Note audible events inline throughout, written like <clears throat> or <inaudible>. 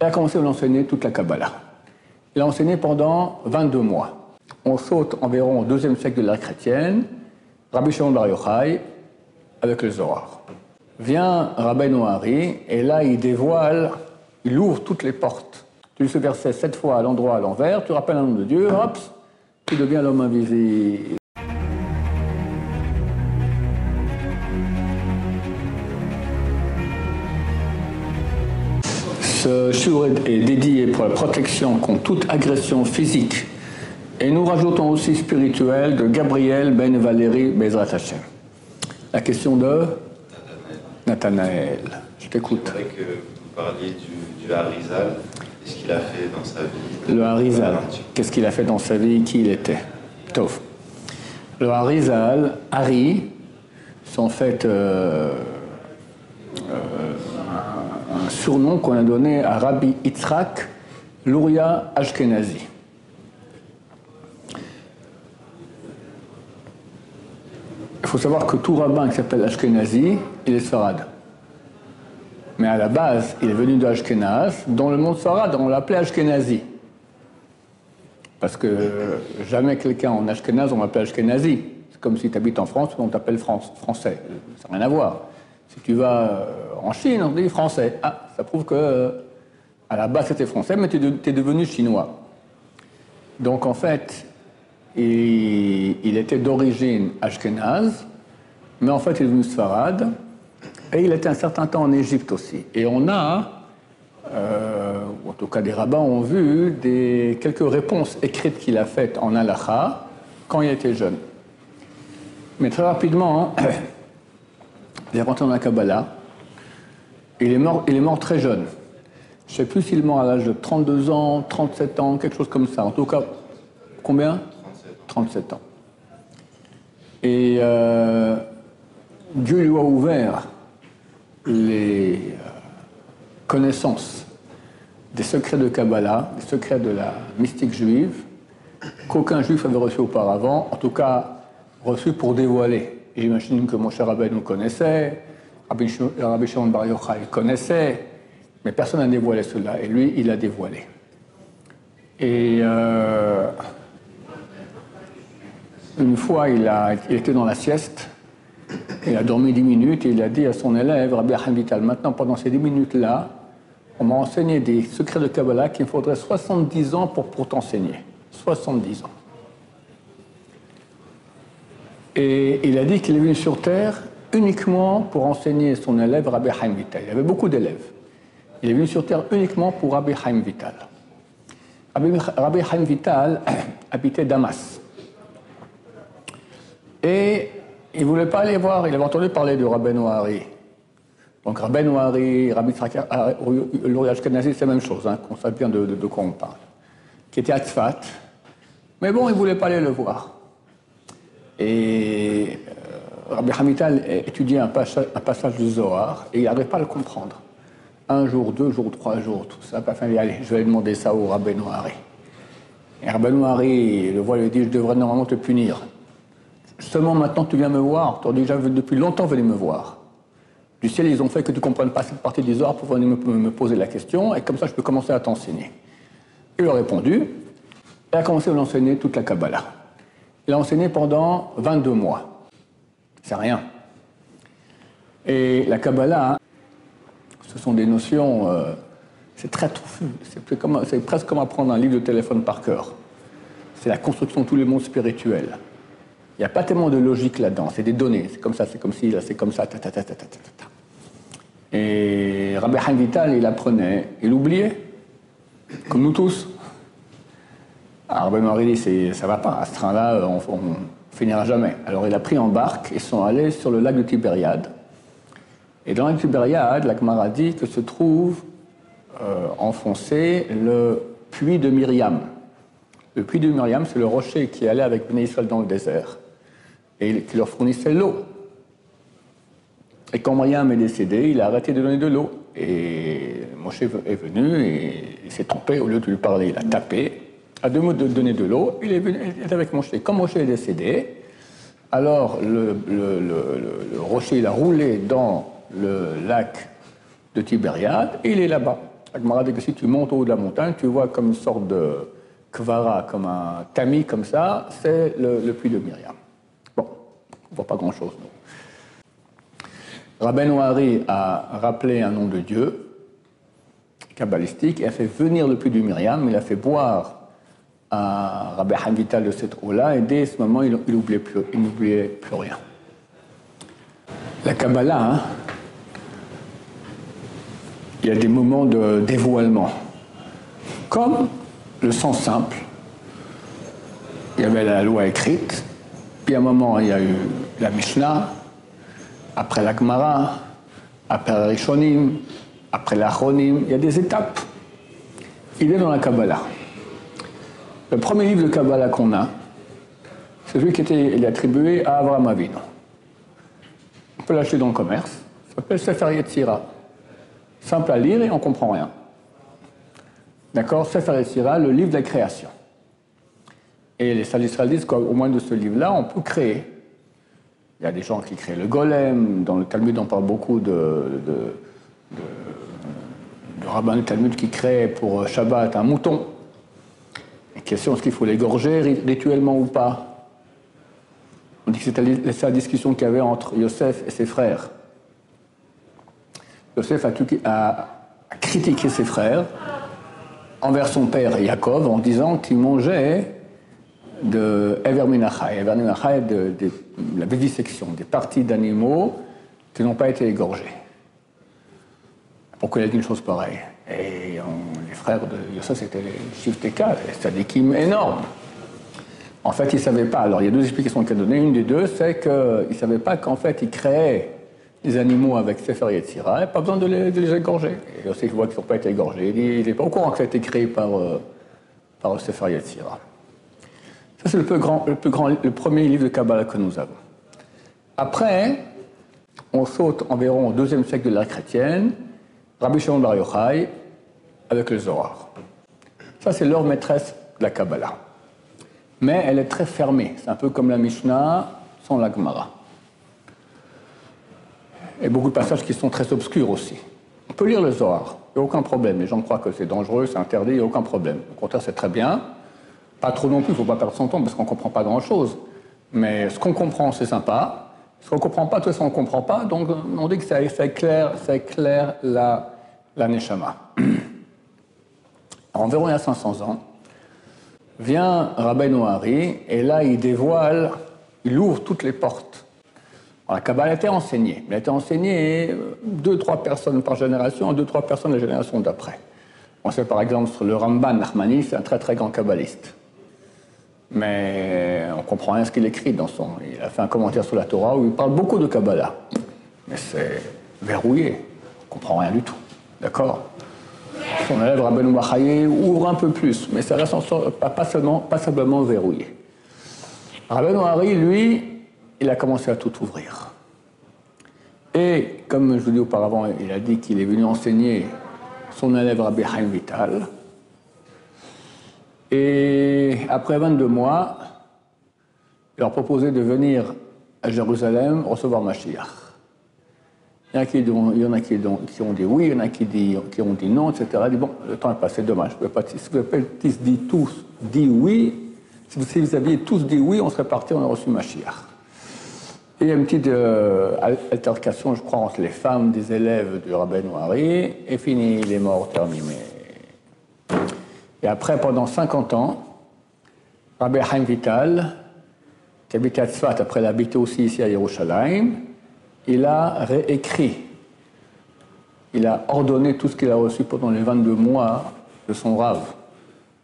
Il a commencé à l'enseigner toute la Kabbalah. Il a enseigné pendant 22 mois. On saute environ au deuxième siècle de l'ère chrétienne, Rabbi Shimon Bar Yochai, avec le Zohar. Vient Rabbi Noari, et là il dévoile, il ouvre toutes les portes. Tu lis ce verset sept fois à l'endroit à l'envers, tu rappelles un nom de Dieu, hop, tu deviens l'homme invisible. Ce shiur est dédié pour la protection contre toute agression physique. Et nous rajoutons aussi spirituel de Gabriel Ben Valérie Bezrat Hashem. La question de Nathanaël. Je t'écoute. C'est vrai que vous parliez du, du Harizal. Qu'est-ce qu'il a fait dans sa vie? Le Harizal, qu'est-ce qu'il a fait dans sa vie? Qui il était? Tov. Le Harizal, Hari, c'est en fait euh, euh, surnom qu'on a donné à Rabbi Yitzhak Luria Ashkenazi. Il faut savoir que tout rabbin qui s'appelle Ashkenazi, il est Sfarad. Mais à la base, il est venu de Ashkenaz. Dans le monde Sfarad, on l'appelait Ashkenazi. Parce que jamais quelqu'un en Ashkenaz, on l'appelle Ashkenazi. C'est comme si tu habites en France, on t'appelle français. Ça n'a rien à voir. Si tu vas euh, en Chine, on dit français. Ah, ça prouve que euh, à la base c'était français, mais tu es devenu chinois. Donc en fait, il, était d'origine ashkénaze, mais en fait il est devenu sfarad, et il était un certain temps en Égypte aussi. Et on a, euh, en tout cas des rabbins ont vu, quelques réponses écrites qu'il a faites en halakha quand il était jeune. Mais très rapidement, il est rentré dans la Kabbalah. Il est mort, très jeune. Je ne sais plus s'il est mort à l'âge de 32 ans, 37 ans, quelque chose comme ça. En tout cas, combien? 37 ans. Et euh, Dieu lui a ouvert les euh, connaissances des secrets de Kabbalah, des secrets de la mystique juive, qu'aucun juif avait reçu auparavant, en tout cas reçu pour dévoiler. J'imagine que mon cher Rabbi nous connaissait, Rabbi Shimon Bar Yochai connaissait, mais personne n'a dévoilé cela, et lui, il a dévoilé. Et euh, une fois, il était dans la sieste, il a dormi dix minutes, et il a dit à son élève, Rabbi Vital, maintenant, pendant ces dix minutes-là, on m'a enseigné des secrets de Kabbalah qu'il me faudrait 70 ans pour, pour t'enseigner. 70 ans. Et il a dit qu'il est venu sur Terre uniquement pour enseigner son élève Rabbi Haim Vital. Il avait beaucoup d'élèves. Il est venu sur Terre uniquement pour Rabbi Haim Vital. Rabbi, Haim Vital <clears throat> habitait Damas. Et il ne voulait pas aller voir, il avait entendu parler de Rabbi Noari. Donc Rabbi Noari, Rabbi Louri Ashkenazi, c'est la même chose, hein, qu'on sache bien de, de, de, quoi on parle. Qui était à Tzfat. Mais bon, il ne voulait pas aller le voir. Et euh, Rabbi Hamital étudiait un passage, un passage du Zohar et il n'arrivait pas à le comprendre. Un jour, deux jours, trois jours, tout ça. Enfin, allez, je vais demander ça au Rabbi Noari. Et Rabbi Noari le voit lui dit Je devrais normalement te punir. Seulement maintenant tu viens me voir. Tu as déjà depuis longtemps venu me voir. Du ciel, ils ont fait que tu ne comprennes pas cette partie du Zohar pour venir me, me, poser la question et comme ça je peux commencer à t'enseigner. Il a répondu et a commencé à l'enseigner toute la Kabbalah. Il a enseigné pendant 22 mois. C'est rien. Et la Kabbalah, ce sont des notions, euh, c'est très touffu. C'est presque comme apprendre un livre de téléphone par cœur. C'est la construction de tous les mondes spirituels. Il n'y a pas tellement de logique là-dedans. C'est des données. C'est comme ça, c'est comme si, là, c'est comme ça. Et Rabbi Haim il apprenait, il oubliait, comme nous tous. Alors Ben Marie dit, ça va pas, à ce train-là, on, on, finira jamais. Alors il a pris en barque et sont allés sur le lac de Tibériade. Et dans le lac de Tibériade, la Gemara dit que se trouve euh, enfoncé le puits de Myriam. Le puits de Myriam, c'est le rocher qui allait avec Israël dans le désert et qui leur fournissait l'eau. Et quand Myriam est décédé, il a arrêté de donner de l'eau. Et Moshe est venu et il s'est trompé, au lieu de lui parler, il a tapé à deux mots de donner de l'eau, il est, venu, il est avec Moshe. Quand Moshe est décédé, alors le, rocher il a roulé dans le lac de Tibériade et il est là-bas. La Gemara dit que si tu montes au haut de la montagne, tu vois comme une sorte de kvara, comme un tamis comme ça, c'est le, puits de Myriam. Bon, on voit pas grand-chose. Rabben Ouari a rappelé un nom de Dieu, kabbalistique, et a fait venir le puits de Myriam, il a fait boire à Rabbi Vital de cette eau-là, et dès ce moment, il n'oubliait plus, rien. La Kabbalah, hein, il y a des moments de dévoilement. Comme le sens simple, il y avait la loi écrite, puis à un moment il y a eu la Mishnah, après la Gemara, après la Rishonim, après la Chronim, il y a des étapes. Il est dans la Kabbalah. Le premier livre de Kabbalah qu'on a, c'est celui qui était attribué à Avraham Avinu. On peut l'acheter dans le commerce. Ça s'appelle Sefer Yetzira. Simple à lire et on ne comprend rien. D'accord? Sefer Yetzira, le livre de la création. Et les Israël disent qu'au moins de ce livre-là, on peut créer. Il y a des gens qui créent le golem. Dans le Talmud, on parle beaucoup de, de, de, du Talmud qui crée pour Shabbat un mouton. Question est-ce qu'il faut l'égorger rituellement ou pas? On dit que c'était la discussion qu'il y avait entre Yosef et ses frères. Yosef a, critiqué ses frères envers son père Yaakov en disant qu'il mangeait de Everminachai. Everminachai, de, la vivisection, des parties d'animaux qui n'ont pas été égorgées. Pourquoi il a dit une chose pareille? Les frères de Yosef, c'était les Shifteka, les sadikim énormes. En fait, ils ne savaient pas. Alors, il y a deux explications qu'il a données. Une des deux, c'est qu'ils ne savaient pas qu'en fait, ils créaient des animaux avec Sefer Yetzira, et pas besoin de les, de les égorger. Et Yosef voit qu'ils n'ont pas été égorgés. Il n'est pas au courant que ça a été créé par, euh, par Sefer Yetzira. Ça, c'est le, plus grand, le, plus grand, le premier livre de Kabbalah que nous avons. Après, on saute environ au deuxième siècle de l'ère chrétienne, Rabbi Shimon Bar Yochai avec le Zohar. Ça, c'est leur maîtresse de la Kabbalah. Mais elle est très fermée. C'est un peu comme la Mishnah sans la Gemara. Et beaucoup de passages qui sont très obscurs aussi. On peut lire le Zohar, il n'y a aucun problème. Les gens croient que c'est dangereux, c'est interdit, il n'y a aucun problème. Au contraire, c'est très bien. Pas trop non plus, il ne faut pas perdre son temps parce qu'on ne comprend pas grand-chose. Mais ce qu'on comprend, c'est sympa. Ce qu'on ne comprend pas, tout ça, on ne comprend pas. Donc, on dit que c'est clair, c'est clair la, la Neshama. <clears throat> environ il y a 500 ans, vient Rabbi Noari, et là, il dévoile, il ouvre toutes les portes. la Kabbalah été enseignée, mais elle a été enseignée euh, deux, trois personnes par génération, deux, trois personnes la génération d'après. On sait par exemple sur le Ramban Nachmani, c'est un très très grand kabbaliste mais on comprend rien ce qu'il écrit dans son. Il a fait un commentaire sur la Torah où il parle beaucoup de Kabbalah, mais c'est verrouillé, on comprend rien du tout, d'accord? Son élève Rabbeinu Bachaye ouvre un peu plus, mais ça reste pas, seulement, pas simplement verrouillé. Rabbeinu Hari, lui, il a commencé à tout ouvrir. Et comme je vous dis auparavant, il a dit qu'il est venu enseigner son élève Rabbi Haim Vital, et après 22 mois, il leur proposait de venir à Jérusalem recevoir Mashiach. Il y en a qui, ont dit oui, il y en a qui, ont dit non, etc. Dit bon, le temps est passé, dommage. Si vous avez dit tous dit oui, si vous, aviez tous dit oui, on serait parti, on aurait reçu Mashiach. Et il y a une petite euh, altercation, je crois, entre les femmes des élèves du rabbin Noiri, et fini, il est mort, terminé. Et après, pendant 50 ans, Rabbi Haim Vital, qui habitait à Tzfat, après l'habiter aussi ici à Yerushalayim, il a réécrit, il a ordonné tout ce qu'il a reçu pendant les 22 mois de son rave,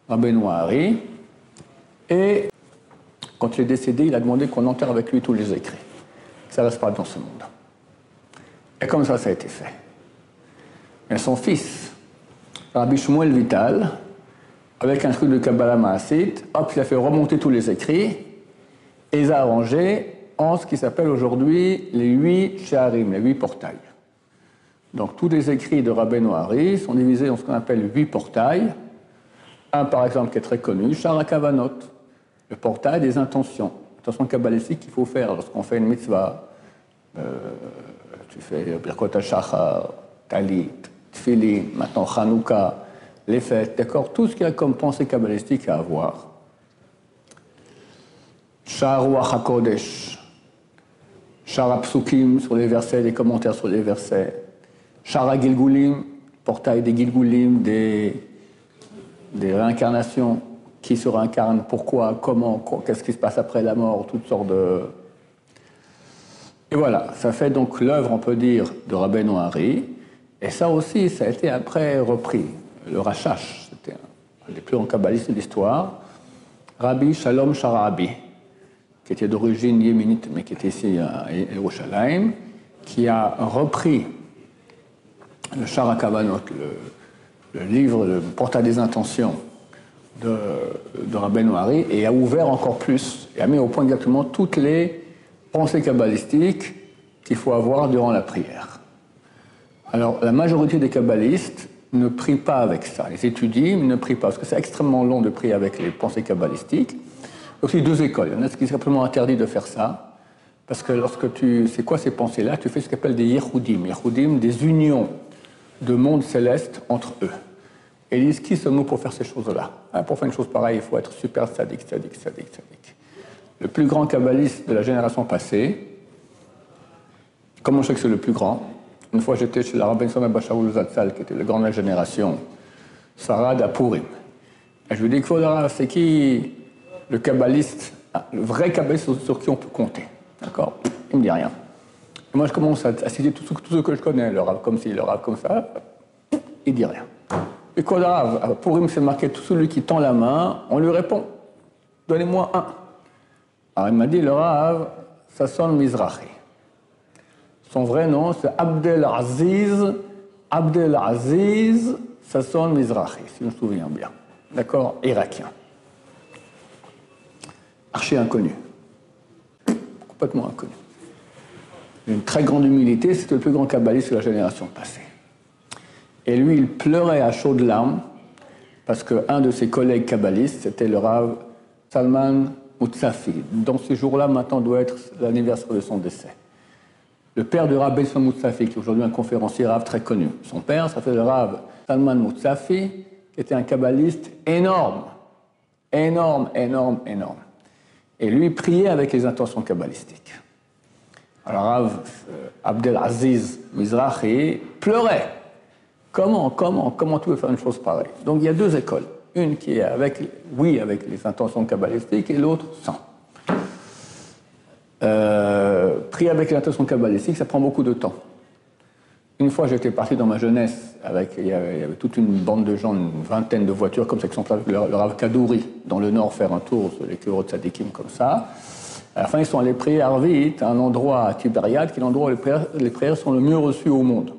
Rabbi Noari, et quand il est décédé, il a demandé qu'on enterre avec lui tous les écrits. Ça ne reste pas dans ce monde. Et comme ça, ça a été fait. Mais son fils, Rabbi Shmuel Vital, avec un truc de Kabbalah Maasit, hop, il a fait remonter tous les écrits et il a arrangé ce qui s'appelle aujourd'hui les huit sharim, les huit portails. Donc tous les écrits de Rabbi Noari sont divisés en ce qu'on appelle huit portails. Un par exemple qui est très connu, Sharakavanot, le portail des intentions, intentions kabbalistiques qu'il faut faire lorsqu'on fait une mitzvah. Euh, tu fais Birkot HaShachar, Talit, Tfili, maintenant Hanouka, les fêtes, d'accord Tout ce qu'il y a comme pensée kabbalistique à avoir. Shar HaKodesh, Shar sur les versets, les commentaires sur les versets, Shara Gilgulim, portail des Gilgulim, des, des réincarnations, qui se réincarne, pourquoi, comment, qu'est-ce qui se passe après la mort, toutes sortes de... Et voilà, ça fait donc l'œuvre, on peut dire, de Rabbeinu Hari, et ça aussi, ça a été après repris. Le Rachash, c'était un des plus grands kabbalistes de l'histoire, Rabbi Shalom Sharabi, qui était d'origine yéménite, mais qui était ici à Yerushalayim, qui a repris le Sharakabanot, le, le livre, le portail des intentions de, de Rabbeinu Hari, et a ouvert encore plus, et a mis au point exactement toutes les pensées kabbalistiques qu'il faut avoir durant la prière. Alors, la majorité des kabbalistes ne prient pas avec ça. Ils étudient, mais ne prient pas, parce que c'est extrêmement long de prier avec les pensées kabbalistiques. Il y a deux écoles. Il y en a qui est simplement interdit de faire ça, parce que lorsque tu sais quoi ces pensées-là, tu fais ce qu'on appelle des yehudim. Yehudim, des unions de mondes célestes entre eux. Et ils disent qui sommes-nous pour faire ces choses-là hein, Pour faire une chose pareille, il faut être super sadique, sadique, sadique, sadique. Le plus grand kabbaliste de la génération passée, comment je sais que c'est le plus grand? Une fois, j'étais chez la rabbin Sama Zatzal, qui était le grand de la génération, Sarad à Purim. Et je lui dis c'est qui? Le kabbaliste, ah, le vrai kabbaliste sur, qui on peut compter D'accord? Il me dit rien. Moi, je commence à, citer tout, ce que je connais, le rave comme ci, le rave comme ça. Il dit rien. Et quand rave, Purim, c'est marqué tout celui qui tend la main, on lui répond Donnez-moi un. Alors il m'a dit le rave, ça sonne Mizrahi. Son vrai nom, c'est Abdel Aziz, Abdel Aziz Sasson Mizrahi, si je me souviens bien. D'accord? Irakien. Archi inconnu. Complètement inconnu. Une très grande humilité, c'était le plus grand kabbaliste de la génération passée. Et lui, il pleurait à chaudes larmes parce qu'un de ses collègues kabbalistes, c'était le Rav Salman Moutsafi. Dans ce jour-là, maintenant, doit être l'anniversaire de son décès le père de Rav Ben Moutsafi, qui est aujourd'hui un conférencier Rav très connu. Son père, ça fait le Rav Salman Moutsafi, qui était un kabbaliste énorme, énorme, énorme, énorme. Et lui priait avec les intentions kabbalistiques. Alors euh, Abdel Aziz Mizrahi pleurait. Comment, comment, comment tu veux faire une chose pareille? Donc il y a deux écoles. Une qui est avec, oui, avec les intentions kabbalistiques, et l'autre sans. Euh, prier avec l'intention kabbalistique, ça prend beaucoup de temps. Une fois, j'étais parti dans ma jeunesse, avec, toute une bande de gens, une vingtaine de voitures, comme ça, qui sont le, le Rav Kadouri, dans le nord, faire un tour sur les de Sadikim, comme ça. À la fin, ils sont allés prier à Arvit, un endroit à Tibériade, qui est l'endroit où les prières, les prières, sont le mieux reçues au monde.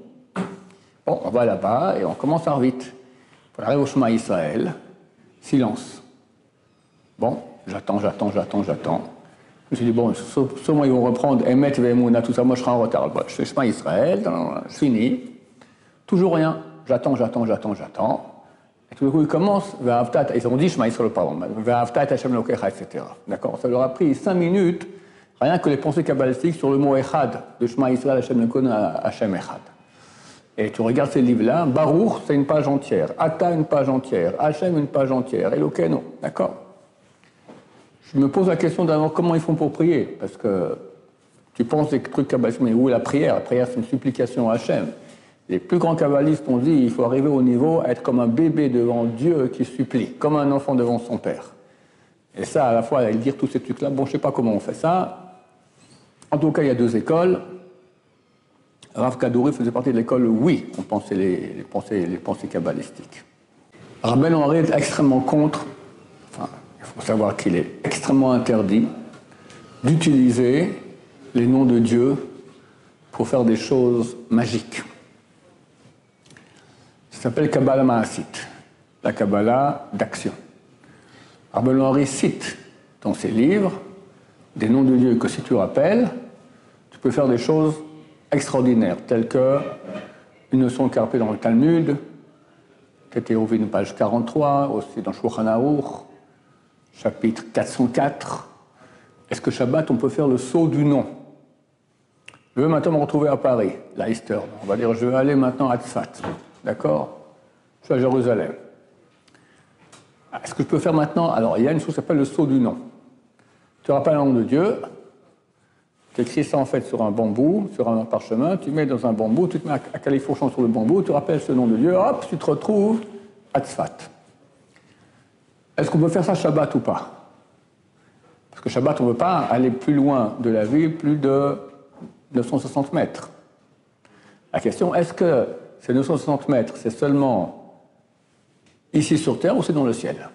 Bon, on va là-bas et on commence Arvit. On arrive au chemin Israël, silence. Bon, j'attends, j'attends, j'attends, j'attends. Je me suis dit, bon, sûrement ils vont reprendre Emet Vemouna, tout ça, moi je serai en retard. je fais pas Israël, je. Toujours rien. J'attends, j'attends, j'attends, j'attends. Et tout d'un coup, ils commencent, ils ont dit Shema Israël, pardon, Hashem Lokecha, etc. D'accord Ça leur a pris cinq minutes, rien que les pensées kabbalistiques sur le mot Echad, de Shema Israël, Hashem Lokecha, Hashem Echad. Et tu regardes ces livres-là, Baruch, c'est une page entière, Ata, une page entière, Hashem, une page entière, Elokeno, d'accord je me pose la question d'abord comment ils font pour prier, parce que tu penses des trucs kabbalistes, mais où est la prière? La prière, c'est une supplication à Hachem. Les plus grands kabbalistes ont dit il faut arriver au niveau être comme un bébé devant Dieu qui supplie, comme un enfant devant son père. Et ça, à la fois, ils dire tous ces trucs-là, bon, je ne sais pas comment on fait ça. En tout cas, il y a deux écoles. Rav Kadouri faisait partie de l'école oui, on pensait les, pensées, les pensées kabbalistiques. Rabben Henri est extrêmement contre il faut savoir qu'il est extrêmement interdit d'utiliser les noms de Dieu pour faire des choses magiques. Ça s'appelle Kabbalah Maasit, la Kabbalah d'action. Arbel Henry cite dans ses livres des noms de Dieu que si tu rappelles, tu peux faire des choses extraordinaires, telles que une notion carpée dans le Talmud, qui était au une page 43, aussi dans Shulchan chapitre 404. Est-ce que Shabbat, on peut faire le saut du nom? Je veux maintenant me retrouver à Paris, Leicester. On va dire, je vais aller maintenant à Tzfat. d'accord? Je suis à Jérusalem. Est-ce que je peux faire maintenant? Alors, il y a une chose qui s'appelle le saut du nom. Tu rappelles le nom de Dieu, tu écris ça en fait sur un bambou, sur un parchemin, tu mets dans un bambou, tu te mets à califourchon sur le bambou, tu rappelles ce nom de Dieu, hop, tu te retrouves à Tzfat. Est-ce qu'on peut faire ça Shabbat ou pas? Parce que Shabbat, on ne veut pas aller plus loin de la ville, plus de 960 mètres. La question, est-ce que ces 960 mètres, c'est seulement ici sur Terre ou c'est dans le ciel?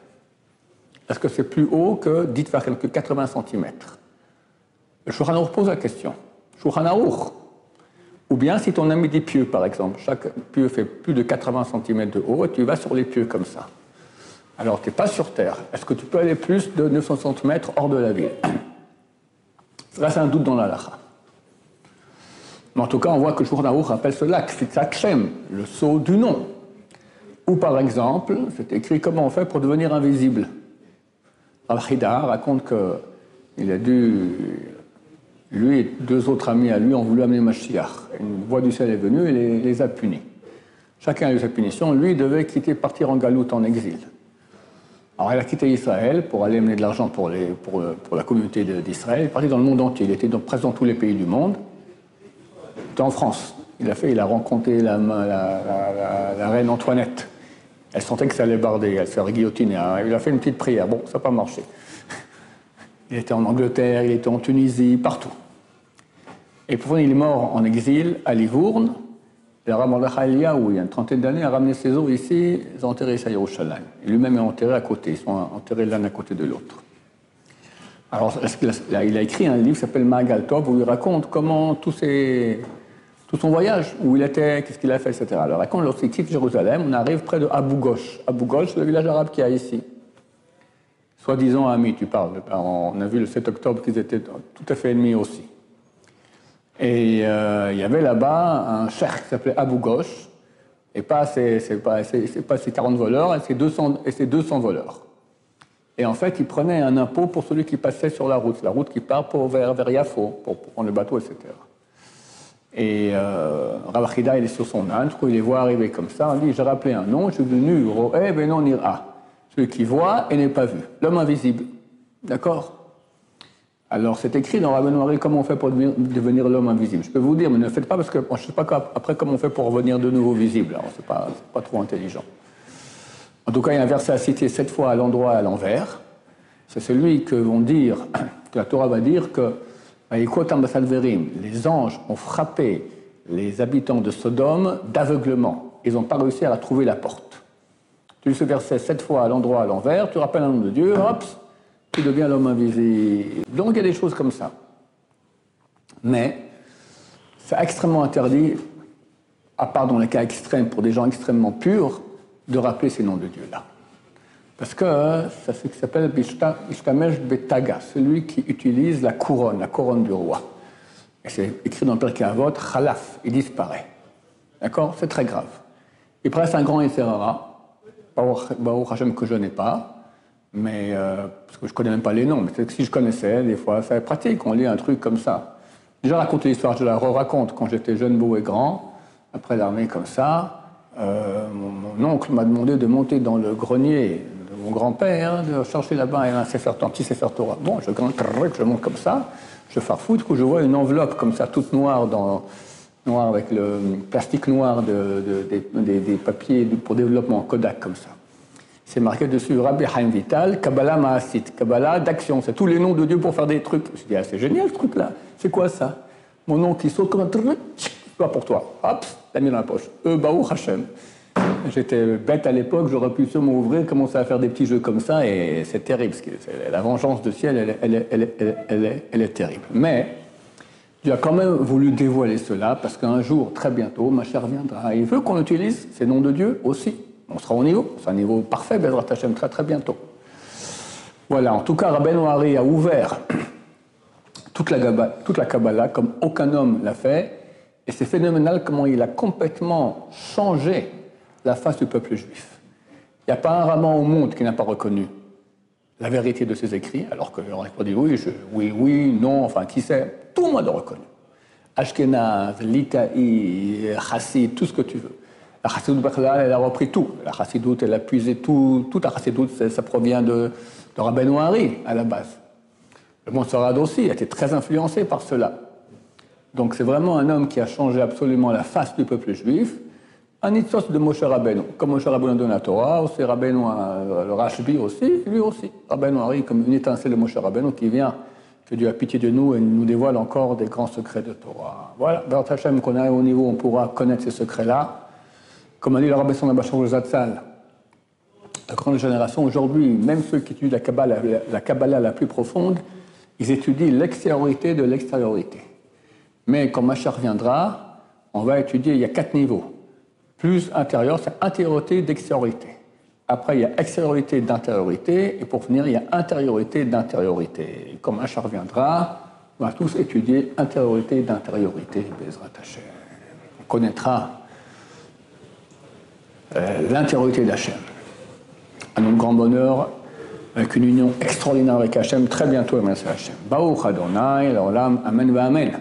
Est-ce que c'est plus haut que, dites quelques 80 cm Le pose la question. Shulchan Ou bien si ton ami dit pieux, par exemple, chaque pieu fait plus de 80 cm de haut, et tu vas sur les pieux comme ça. Alors, tu n'es pas sur Terre. Est-ce que tu peux aller plus de 960 mètres hors de la ville? <clears throat> Là, c'est un doute dans la lacha. Mais en tout cas, on voit que le rappelle ce lac, Fitzakhem, le saut du nom. Ou par exemple, c'est écrit comment on fait pour devenir invisible. Al-Khida raconte qu'il a dû. Lui et deux autres amis à lui ont voulu amener Mashiach. Une voix du ciel est venue et les, les a punis. Chacun a eu sa punition. Lui devait quitter, partir en galoute, en exil. Alors il a quitté Israël pour aller amener de l'argent pour, la communauté d'Israël. Il est parti dans le monde entier. Il était donc présent dans tous les pays du monde en France. Il a il rencontré la, reine Antoinette. Elle sentait que ça allait barder, elle s'est guillotiner. Il a fait une petite prière. Bon, ça n'a pas marché. <laughs> Il était en Angleterre, il était en Tunisie, partout. Et pour il est mort en exil à Livourne. Où il y a une trentaine d'années, a ramené ses os ici, ils ont enterré ça à Yerushalayim. Lui-même est enterré à côté, ils sont enterrés l'un à côté de l'autre. Alors, il a écrit un livre qui s'appelle Magal Tov, où il raconte comment tout son voyage, où il était, qu'est-ce qu'il a fait, etc. Alors, quand lorsqu'il quitte Jérusalem, on arrive près de Abu Ghosh. Abu Ghosh, c'est le village arabe qu'il y a ici. Soi-disant amis, tu parles. On a vu le 7 octobre qu'ils étaient tout à fait ennemis aussi. Et euh, il y avait là-bas un cheikh qui s'appelait Abu Ghosh, et pas ses, pas 40 voleurs, et ses 200, et 200 voleurs. Et en fait, il prenait un impôt pour celui qui passait sur la route, la route qui part pour, vers, vers Yafo, pour prendre le bateau, etc. Et euh, il est sur son âne, il les voit arriver comme ça, il dit J'ai rappelé un nom, je suis devenu Roé non Ira. Celui qui voit et n'est pas vu, l'homme invisible. D'accord? Alors, c'est écrit dans Rabbi Noiré comment on fait pour devenir, l'homme invisible? Je peux vous dire, mais ne le faites pas parce que je ne sais pas après comment on fait pour revenir de nouveau visible? Ce n'est pas, pas, trop intelligent. En tout cas, il y a un verset à citer sept fois à l'endroit à l'envers. C'est celui que vont dire, <clears throat> que la Torah va dire que les anges ont frappé les habitants de Sodome d'aveuglement. Ils n'ont pas réussi à trouver la porte. Tu lis ce verset sept fois à l'endroit à l'envers, tu rappelles un nom de Dieu, hop, tu deviens l'homme invisible. Donc il y a des choses comme ça. Mais c'est extrêmement interdit, à part dans les cas extrêmes, pour des gens extrêmement purs, de rappeler ces noms de Dieu-là. Parce que c'est ce qui s'appelle Bishtamesh Betaga, celui qui utilise la couronne, la couronne du roi. Et c'est écrit dans le Perkei Avot, Khalaf, il disparaît. D'accord? C'est très grave. Il presse un grand Isserara, Baruch Hashem que je n'ai pas, mais euh, parce que je ne connais même pas les noms, mais si je connaissais, des fois, ça pratique, on lit un truc comme ça. Déjà raconter l'histoire, je la re-raconte quand j'étais jeune, beau et grand, après l'armée comme ça. Euh, mon, oncle m'a demandé de monter dans le grenier mon grand-père, de chercher là-bas un, Sefer Torah. Bon, je grimpe, je monte comme ça, je farfouille, que je vois une enveloppe comme ça, toute noire, dans, avec le plastique noir de, des, papiers pour développement Kodak comme ça. C'est marqué dessus Rabbi Haim Vital, Kabbalah Maasit, Kabbalah d'action. C'est tous les noms de Dieu pour faire des trucs. Je dis, ah, c'est génial ce truc-là. C'est quoi ça? Mon nom qui saute comme un truc, pas pour toi. Hop, l'as mis dans la poche. E Baou Hashem. J'étais bête à l'époque, j'aurais pu sûrement ouvrir, commencer à faire des petits jeux comme ça, et c'est terrible. La vengeance de ciel, elle, elle, est terrible. Mais Dieu a quand même voulu dévoiler cela, parce qu'un jour, très bientôt, ma chère viendra. il veut qu'on utilise ces noms de Dieu aussi. On sera au niveau, c'est un niveau parfait, Bezrat Hashem, très très bientôt. Voilà, en tout cas, Rabben Ouari a ouvert <clears throat> toute la, toute la Kabbalah comme aucun homme l'a fait, et c'est phénoménal comment il a complètement changé la face du peuple juif. Il n'y a pas un rabbin au monde qui n'a pas reconnu la vérité de ses écrits, alors qu'on aurait pas dit oui, oui, oui, non, enfin, qui sait Tout le monde a reconnu. Ashkenaz, Litaï, Chassid, tout ce que tu veux. La chassidoute elle a repris tout. La chassidoute, elle a puisé tout. Toute la chassidoute, ça provient de, de Rabbeinu à la base. Le Montserrat aussi a été très influencé par cela. Donc c'est vraiment un homme qui a changé absolument la face du peuple juif. Un itzos de Moshe Rabbeinu. Comme Moshe Rabbeinu donne la Torah, aussi Rabbeinu, le Rashbi aussi, lui aussi. Rabbeinu Hari, comme une étincelle de Moshe Rabbeinu qui vient, que Dieu a pitié de nous et nous dévoile encore des grands secrets de Torah. Voilà, dans Hachem, qu'on a au niveau, on pourra connaître ces secrets-là. Comme a dit le Rabbi Son Zatzal, la grande génération aujourd'hui, même ceux qui étudient la Kabbalah, la Kabbalah la plus profonde, ils étudient l'extériorité de l'extériorité. Mais quand Machar viendra, on va étudier, il y a quatre niveaux. Plus intérieur, c'est intériorité d'extériorité. Après, il y a extériorité d'intériorité, et pour finir, il y a intériorité d'intériorité. Quand Machar viendra, on va tous étudier intériorité d'intériorité, On connaîtra l'intériorité d'Hachem. À notre grand bonheur, avec une union extraordinaire avec Hachem, très bientôt, merci Hachem. Baruch Adonai, l'olam, amen amen.